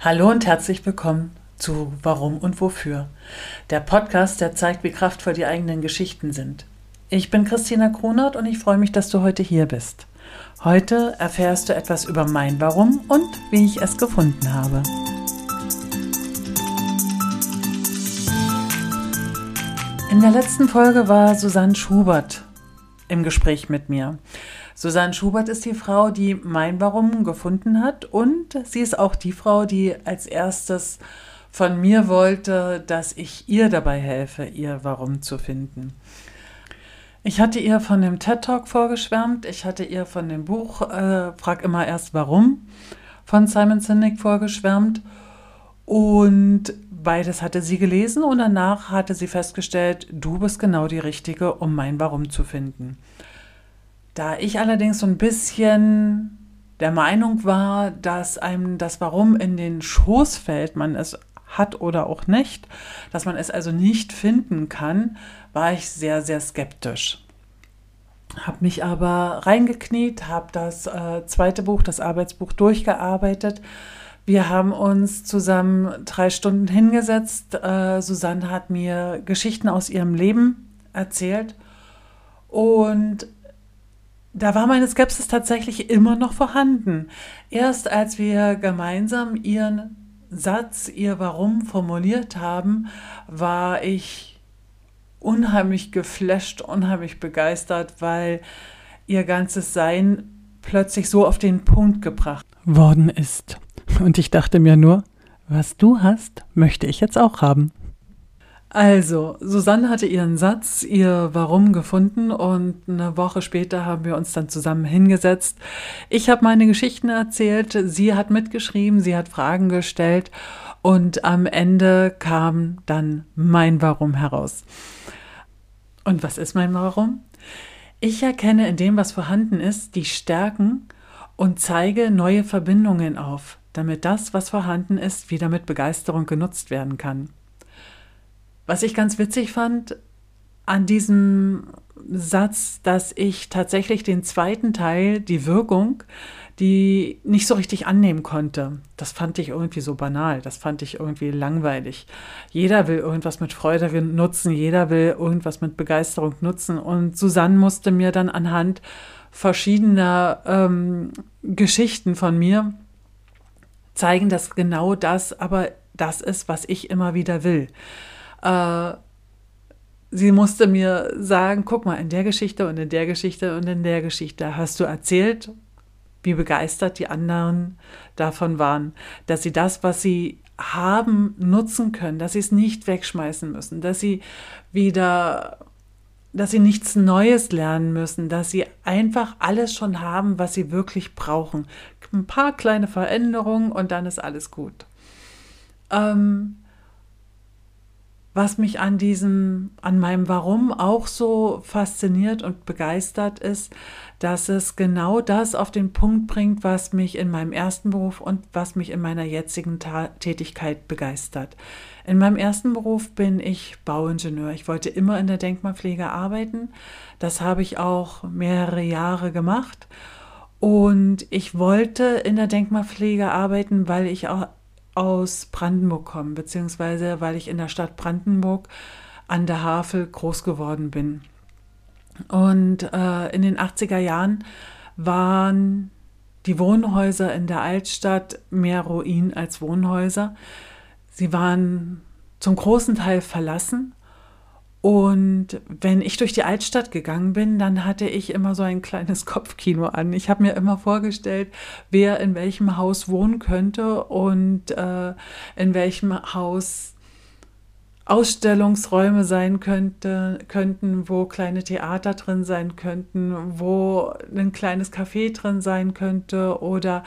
Hallo und herzlich willkommen zu Warum und Wofür. Der Podcast, der zeigt, wie kraftvoll die eigenen Geschichten sind. Ich bin Christina Kronert und ich freue mich, dass du heute hier bist. Heute erfährst du etwas über mein Warum und wie ich es gefunden habe. In der letzten Folge war Susanne Schubert im Gespräch mit mir. Susanne Schubert ist die Frau, die mein Warum gefunden hat und sie ist auch die Frau, die als erstes von mir wollte, dass ich ihr dabei helfe, ihr Warum zu finden. Ich hatte ihr von dem TED Talk vorgeschwärmt, ich hatte ihr von dem Buch äh, Frag immer erst warum von Simon Sinek vorgeschwärmt und beides hatte sie gelesen und danach hatte sie festgestellt, du bist genau die Richtige, um mein Warum zu finden. Da ich allerdings so ein bisschen der Meinung war, dass einem das Warum in den Schoß fällt, man es hat oder auch nicht, dass man es also nicht finden kann, war ich sehr, sehr skeptisch. Habe mich aber reingekniet, habe das äh, zweite Buch, das Arbeitsbuch durchgearbeitet. Wir haben uns zusammen drei Stunden hingesetzt. Äh, Susanne hat mir Geschichten aus ihrem Leben erzählt und da war meine Skepsis tatsächlich immer noch vorhanden. Erst als wir gemeinsam ihren Satz, ihr Warum formuliert haben, war ich unheimlich geflasht, unheimlich begeistert, weil ihr ganzes Sein plötzlich so auf den Punkt gebracht worden ist. Und ich dachte mir nur, was du hast, möchte ich jetzt auch haben. Also, Susanne hatte ihren Satz, ihr Warum gefunden und eine Woche später haben wir uns dann zusammen hingesetzt. Ich habe meine Geschichten erzählt, sie hat mitgeschrieben, sie hat Fragen gestellt und am Ende kam dann mein Warum heraus. Und was ist mein Warum? Ich erkenne in dem, was vorhanden ist, die Stärken und zeige neue Verbindungen auf, damit das, was vorhanden ist, wieder mit Begeisterung genutzt werden kann. Was ich ganz witzig fand an diesem Satz, dass ich tatsächlich den zweiten Teil, die Wirkung, die nicht so richtig annehmen konnte. Das fand ich irgendwie so banal, das fand ich irgendwie langweilig. Jeder will irgendwas mit Freude nutzen, jeder will irgendwas mit Begeisterung nutzen. Und Susanne musste mir dann anhand verschiedener ähm, Geschichten von mir zeigen, dass genau das aber das ist, was ich immer wieder will. Äh, sie musste mir sagen, guck mal, in der Geschichte und in der Geschichte und in der Geschichte hast du erzählt, wie begeistert die anderen davon waren, dass sie das, was sie haben, nutzen können, dass sie es nicht wegschmeißen müssen, dass sie wieder, dass sie nichts Neues lernen müssen, dass sie einfach alles schon haben, was sie wirklich brauchen. Ein paar kleine Veränderungen und dann ist alles gut. Ähm, was mich an diesem, an meinem Warum auch so fasziniert und begeistert ist, dass es genau das auf den Punkt bringt, was mich in meinem ersten Beruf und was mich in meiner jetzigen Ta Tätigkeit begeistert. In meinem ersten Beruf bin ich Bauingenieur. Ich wollte immer in der Denkmalpflege arbeiten. Das habe ich auch mehrere Jahre gemacht. Und ich wollte in der Denkmalpflege arbeiten, weil ich auch aus Brandenburg komme, beziehungsweise weil ich in der Stadt Brandenburg an der Havel groß geworden bin. Und äh, in den 80er Jahren waren die Wohnhäuser in der Altstadt mehr Ruin als Wohnhäuser. Sie waren zum großen Teil verlassen und wenn ich durch die Altstadt gegangen bin, dann hatte ich immer so ein kleines Kopfkino an. Ich habe mir immer vorgestellt, wer in welchem Haus wohnen könnte und äh, in welchem Haus Ausstellungsräume sein könnte, könnten, wo kleine Theater drin sein könnten, wo ein kleines Café drin sein könnte oder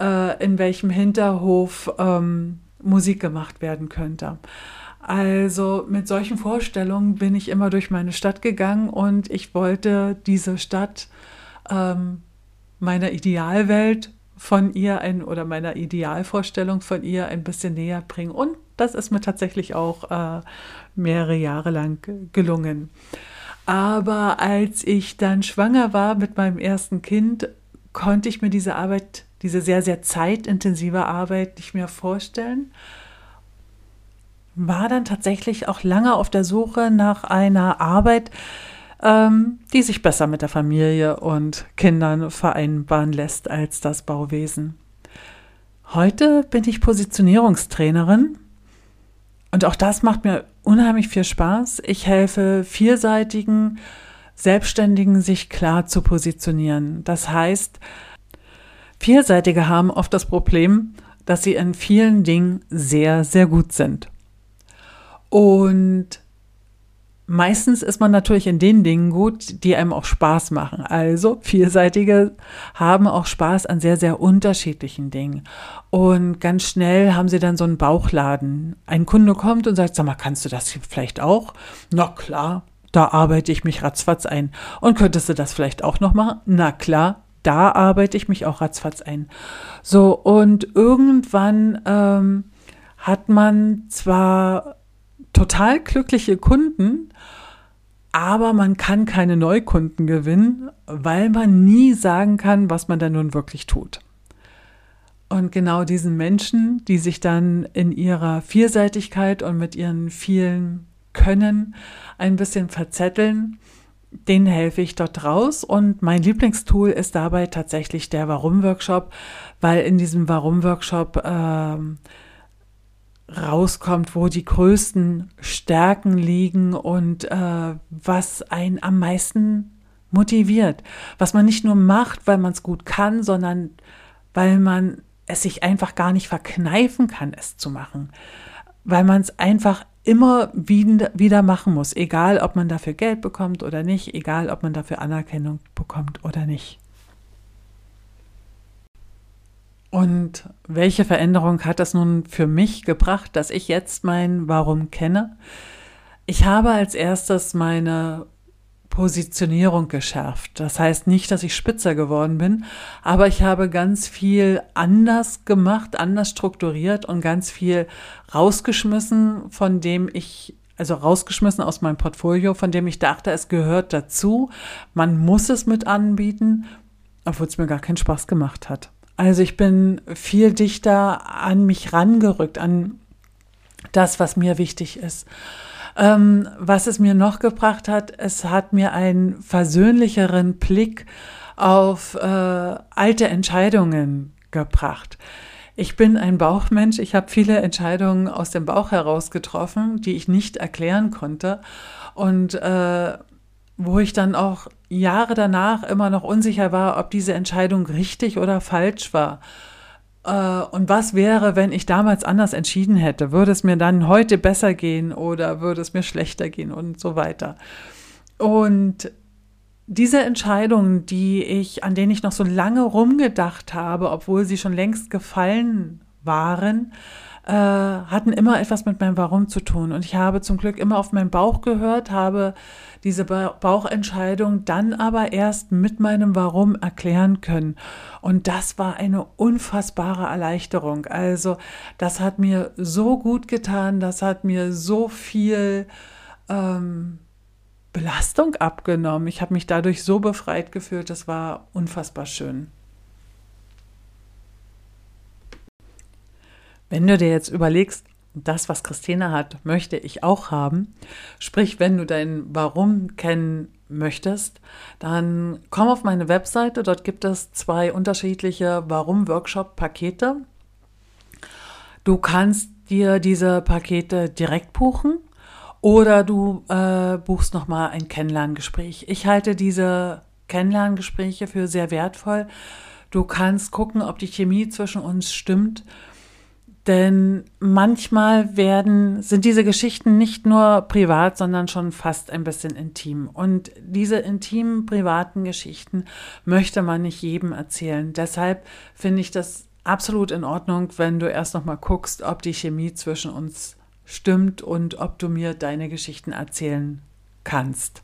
äh, in welchem Hinterhof ähm, Musik gemacht werden könnte. Also mit solchen Vorstellungen bin ich immer durch meine Stadt gegangen und ich wollte diese Stadt ähm, meiner Idealwelt von ihr ein oder meiner Idealvorstellung von ihr ein bisschen näher bringen. Und das ist mir tatsächlich auch äh, mehrere Jahre lang gelungen. Aber als ich dann schwanger war mit meinem ersten Kind, konnte ich mir diese Arbeit diese sehr, sehr zeitintensive Arbeit nicht mehr vorstellen. War dann tatsächlich auch lange auf der Suche nach einer Arbeit, ähm, die sich besser mit der Familie und Kindern vereinbaren lässt als das Bauwesen. Heute bin ich Positionierungstrainerin und auch das macht mir unheimlich viel Spaß. Ich helfe vielseitigen Selbstständigen, sich klar zu positionieren. Das heißt, Vielseitige haben oft das Problem, dass sie in vielen Dingen sehr, sehr gut sind. Und meistens ist man natürlich in den Dingen gut, die einem auch Spaß machen. Also Vielseitige haben auch Spaß an sehr, sehr unterschiedlichen Dingen. Und ganz schnell haben sie dann so einen Bauchladen. Ein Kunde kommt und sagt, sag mal, kannst du das vielleicht auch? Na klar, da arbeite ich mich ratzfatz ein. Und könntest du das vielleicht auch noch machen? Na klar, da arbeite ich mich auch ratzfatz ein. So, und irgendwann ähm, hat man zwar total glückliche Kunden, aber man kann keine Neukunden gewinnen, weil man nie sagen kann, was man da nun wirklich tut. Und genau diesen Menschen, die sich dann in ihrer Vielseitigkeit und mit ihren vielen Können ein bisschen verzetteln, denen helfe ich dort raus. Und mein Lieblingstool ist dabei tatsächlich der Warum-Workshop, weil in diesem Warum-Workshop ähm, rauskommt, wo die größten Stärken liegen und äh, was einen am meisten motiviert. Was man nicht nur macht, weil man es gut kann, sondern weil man es sich einfach gar nicht verkneifen kann, es zu machen. Weil man es einfach immer wieder machen muss, egal ob man dafür Geld bekommt oder nicht, egal ob man dafür Anerkennung bekommt oder nicht. Und welche Veränderung hat das nun für mich gebracht, dass ich jetzt mein Warum kenne? Ich habe als erstes meine Positionierung geschärft. Das heißt nicht, dass ich spitzer geworden bin, aber ich habe ganz viel anders gemacht, anders strukturiert und ganz viel rausgeschmissen, von dem ich also rausgeschmissen aus meinem Portfolio, von dem ich dachte, es gehört dazu. Man muss es mit anbieten, obwohl es mir gar keinen Spaß gemacht hat. Also ich bin viel dichter an mich rangerückt, an das, was mir wichtig ist. Ähm, was es mir noch gebracht hat, es hat mir einen versöhnlicheren Blick auf äh, alte Entscheidungen gebracht. Ich bin ein Bauchmensch. Ich habe viele Entscheidungen aus dem Bauch heraus getroffen, die ich nicht erklären konnte. Und äh, wo ich dann auch Jahre danach immer noch unsicher war, ob diese Entscheidung richtig oder falsch war. Äh, und was wäre, wenn ich damals anders entschieden hätte? Würde es mir dann heute besser gehen oder würde es mir schlechter gehen und so weiter? Und diese Entscheidungen, die ich, an denen ich noch so lange rumgedacht habe, obwohl sie schon längst gefallen waren, äh, hatten immer etwas mit meinem Warum zu tun. Und ich habe zum Glück immer auf meinen Bauch gehört, habe diese Bauchentscheidung dann aber erst mit meinem Warum erklären können. Und das war eine unfassbare Erleichterung. Also das hat mir so gut getan, das hat mir so viel ähm, Belastung abgenommen. Ich habe mich dadurch so befreit gefühlt, das war unfassbar schön. Wenn du dir jetzt überlegst, das, was Christina hat, möchte ich auch haben. Sprich, wenn du dein Warum kennen möchtest, dann komm auf meine Webseite. Dort gibt es zwei unterschiedliche Warum-Workshop-Pakete. Du kannst dir diese Pakete direkt buchen oder du äh, buchst nochmal ein Kennenlerngespräch. Ich halte diese Kennenlerngespräche für sehr wertvoll. Du kannst gucken, ob die Chemie zwischen uns stimmt denn manchmal werden, sind diese Geschichten nicht nur privat, sondern schon fast ein bisschen intim. Und diese intimen, privaten Geschichten möchte man nicht jedem erzählen. Deshalb finde ich das absolut in Ordnung, wenn du erst noch mal guckst, ob die Chemie zwischen uns stimmt und ob du mir deine Geschichten erzählen kannst.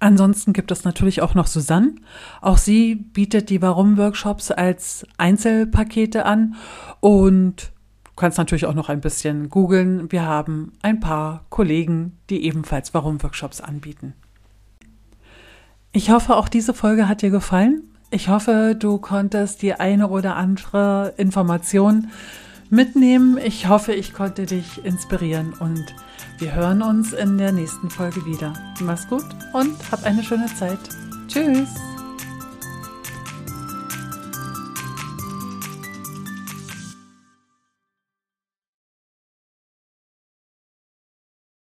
Ansonsten gibt es natürlich auch noch Susanne. Auch sie bietet die Warum-Workshops als Einzelpakete an und du kannst natürlich auch noch ein bisschen googeln. Wir haben ein paar Kollegen, die ebenfalls Warum-Workshops anbieten. Ich hoffe, auch diese Folge hat dir gefallen. Ich hoffe, du konntest die eine oder andere Information mitnehmen. Ich hoffe, ich konnte dich inspirieren und wir hören uns in der nächsten Folge wieder. Mach's gut und hab eine schöne Zeit. Tschüss.